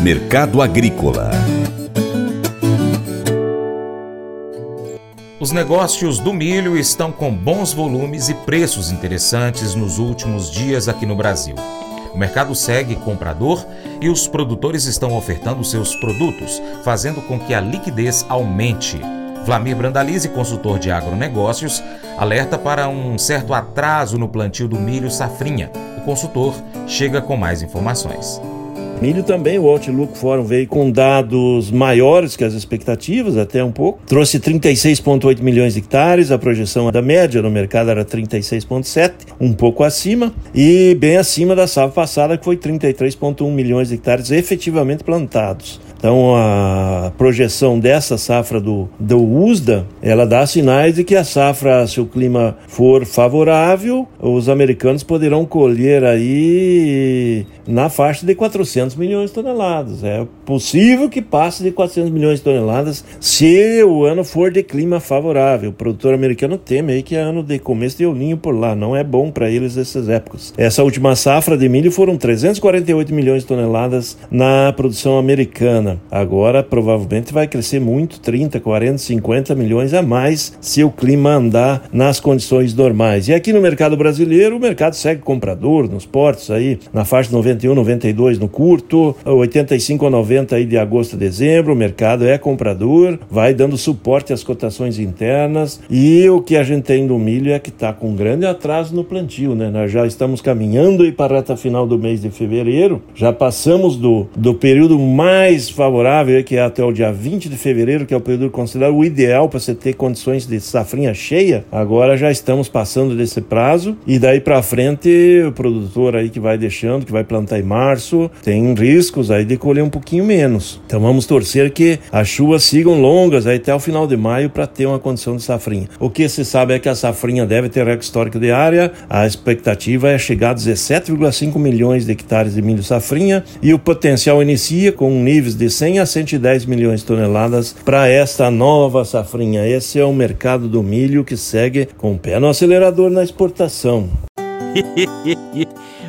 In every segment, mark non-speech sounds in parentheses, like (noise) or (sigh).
Mercado Agrícola Os negócios do milho estão com bons volumes e preços interessantes nos últimos dias aqui no Brasil. O mercado segue comprador e os produtores estão ofertando seus produtos, fazendo com que a liquidez aumente. Vlamir Brandalize, consultor de agronegócios, alerta para um certo atraso no plantio do milho safrinha. O consultor chega com mais informações. Milho também, o Outlook Forum veio com dados maiores que as expectativas, até um pouco. Trouxe 36,8 milhões de hectares, a projeção da média no mercado era 36,7, um pouco acima, e bem acima da safra passada, que foi 33,1 milhões de hectares efetivamente plantados. Então a projeção dessa safra do, do USDA, ela dá sinais de que a safra, se o clima for favorável, os americanos poderão colher aí na faixa de 400 milhões de toneladas. É possível que passe de 400 milhões de toneladas se o ano for de clima favorável. O produtor americano teme aí que é ano de começo de ninho por lá, não é bom para eles essas épocas. Essa última safra de milho foram 348 milhões de toneladas na produção americana. Agora provavelmente vai crescer muito, 30, 40, 50 milhões a mais se o clima andar nas condições normais. E aqui no mercado brasileiro, o mercado segue comprador nos portos aí, na faixa 91, 92 no curto, 85 a 90 aí de agosto a dezembro, o mercado é comprador, vai dando suporte às cotações internas e o que a gente tem do milho é que está com grande atraso no plantio, né? Nós já estamos caminhando aí para a reta final do mês de fevereiro, já passamos do, do período mais favorável, que é até o dia 20 de fevereiro, que é o período considerado o ideal para você ter condições de safrinha cheia. Agora já estamos passando desse prazo e daí para frente o produtor aí que vai deixando, que vai plantar em março, tem riscos aí de colher um pouquinho menos. Então vamos torcer que as chuvas sigam longas aí até o final de maio para ter uma condição de safrinha. O que se sabe é que a safrinha deve ter recorde histórico de área, a expectativa é chegar a 17,5 milhões de hectares de milho safrinha e o potencial inicia com níveis de 100 a 110 milhões de toneladas para esta nova safrinha. Esse é o mercado do milho que segue com o pé no acelerador na exportação. (laughs)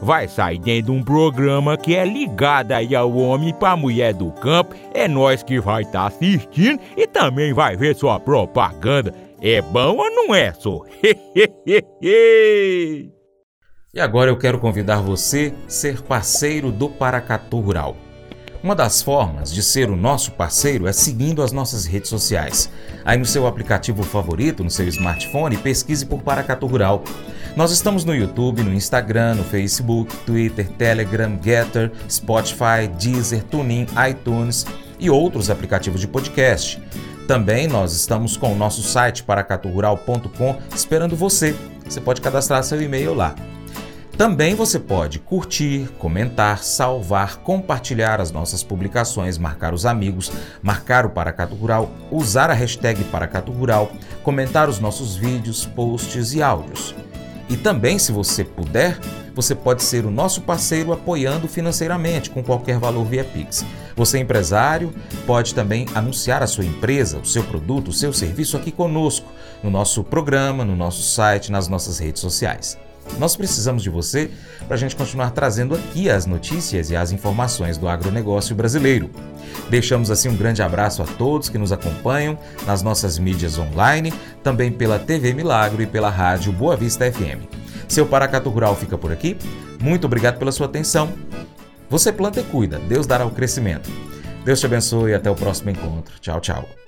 vai sair dentro de um programa que é ligado aí ao homem para mulher do campo. É nós que vai estar tá assistindo e também vai ver sua propaganda. É bom ou não é, só? (laughs) e agora eu quero convidar você a ser parceiro do Paracatu Rural. Uma das formas de ser o nosso parceiro é seguindo as nossas redes sociais. Aí no seu aplicativo favorito, no seu smartphone, pesquise por Paracatu Rural. Nós estamos no YouTube, no Instagram, no Facebook, Twitter, Telegram, Getter, Spotify, Deezer, TuneIn, iTunes e outros aplicativos de podcast. Também nós estamos com o nosso site paracaturural.com esperando você. Você pode cadastrar seu e-mail lá. Também você pode curtir, comentar, salvar, compartilhar as nossas publicações, marcar os amigos, marcar o Paracato Rural, usar a hashtag Paracato Rural, comentar os nossos vídeos, posts e áudios. E também, se você puder, você pode ser o nosso parceiro apoiando financeiramente com qualquer valor via Pix. Você empresário pode também anunciar a sua empresa, o seu produto, o seu serviço aqui conosco, no nosso programa, no nosso site, nas nossas redes sociais. Nós precisamos de você para a gente continuar trazendo aqui as notícias e as informações do agronegócio brasileiro. Deixamos assim um grande abraço a todos que nos acompanham nas nossas mídias online, também pela TV Milagro e pela rádio Boa Vista FM. Seu Paracato Rural fica por aqui. Muito obrigado pela sua atenção. Você planta e cuida, Deus dará o crescimento. Deus te abençoe e até o próximo encontro. Tchau, tchau.